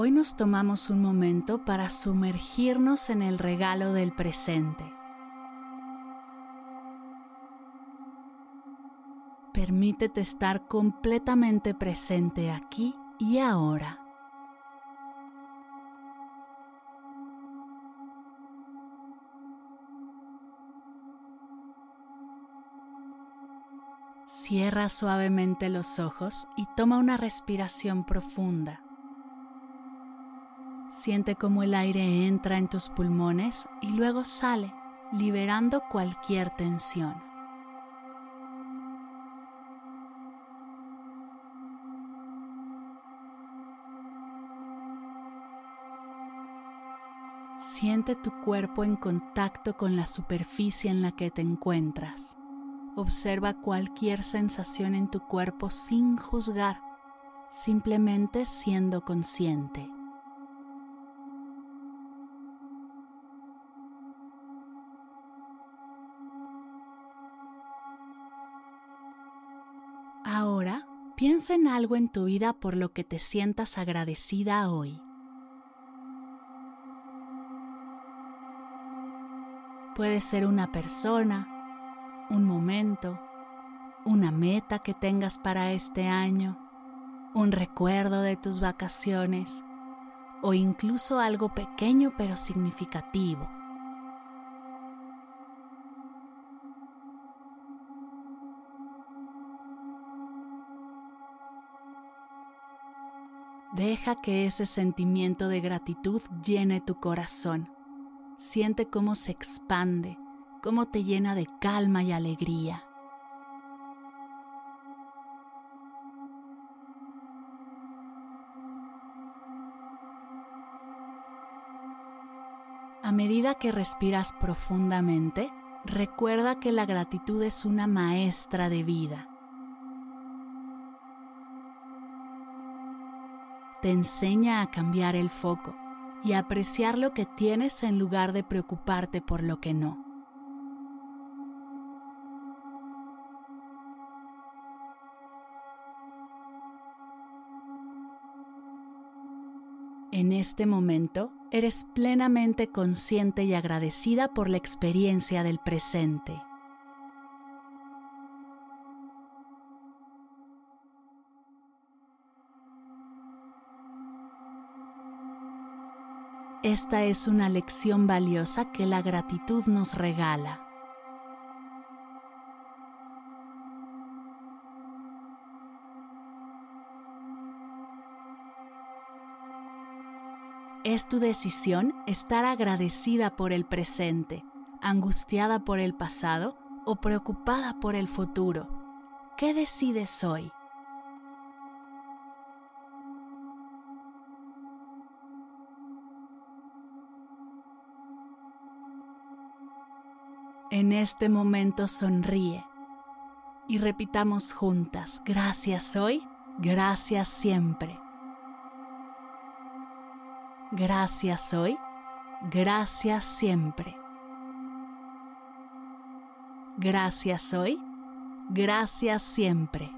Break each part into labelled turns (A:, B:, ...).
A: Hoy nos tomamos un momento para sumergirnos en el regalo del presente. Permítete estar completamente presente aquí y ahora. Cierra suavemente los ojos y toma una respiración profunda. Siente cómo el aire entra en tus pulmones y luego sale, liberando cualquier tensión. Siente tu cuerpo en contacto con la superficie en la que te encuentras. Observa cualquier sensación en tu cuerpo sin juzgar, simplemente siendo consciente. Ahora piensa en algo en tu vida por lo que te sientas agradecida hoy. Puede ser una persona, un momento, una meta que tengas para este año, un recuerdo de tus vacaciones o incluso algo pequeño pero significativo. Deja que ese sentimiento de gratitud llene tu corazón. Siente cómo se expande, cómo te llena de calma y alegría. A medida que respiras profundamente, recuerda que la gratitud es una maestra de vida. Te enseña a cambiar el foco y a apreciar lo que tienes en lugar de preocuparte por lo que no. En este momento, eres plenamente consciente y agradecida por la experiencia del presente. Esta es una lección valiosa que la gratitud nos regala. Es tu decisión estar agradecida por el presente, angustiada por el pasado o preocupada por el futuro. ¿Qué decides hoy? En este momento sonríe, y repitamos juntas, gracias hoy, gracias siempre. Gracias hoy, gracias siempre. Gracias hoy, gracias siempre.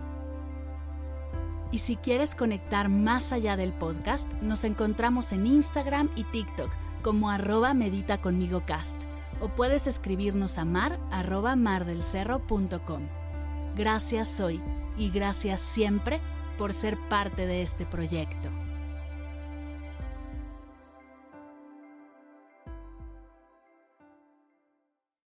A: Y si quieres conectar más allá del podcast, nos encontramos en Instagram y TikTok como arroba medita conmigo cast o puedes escribirnos a mar arroba mardelcerro.com. Gracias hoy y gracias siempre por ser parte de este proyecto.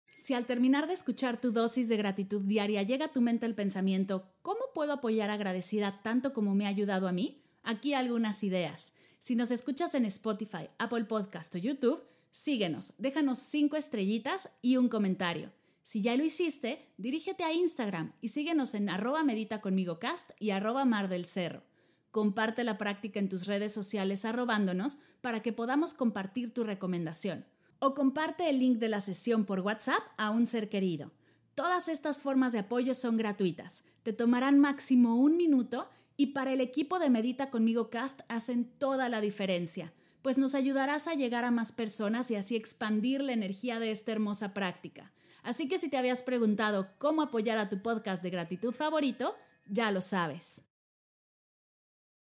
A: Si al terminar de escuchar tu dosis de gratitud diaria llega a tu mente el pensamiento, ¿cómo puedo apoyar agradecida tanto como me ha ayudado a mí? Aquí algunas ideas. Si nos escuchas en Spotify, Apple Podcast o YouTube, síguenos, déjanos cinco estrellitas y un comentario. Si ya lo hiciste, dirígete a Instagram y síguenos en arroba medita conmigo cast y arroba mar del cerro. Comparte la práctica en tus redes sociales arrobándonos para que podamos compartir tu recomendación o comparte el link de la sesión por WhatsApp a un ser querido. Todas estas formas de apoyo son gratuitas, te tomarán máximo un minuto y para el equipo de Medita conmigo Cast hacen toda la diferencia, pues nos ayudarás a llegar a más personas y así expandir la energía de esta hermosa práctica. Así que si te habías preguntado cómo apoyar a tu podcast de gratitud favorito, ya lo sabes.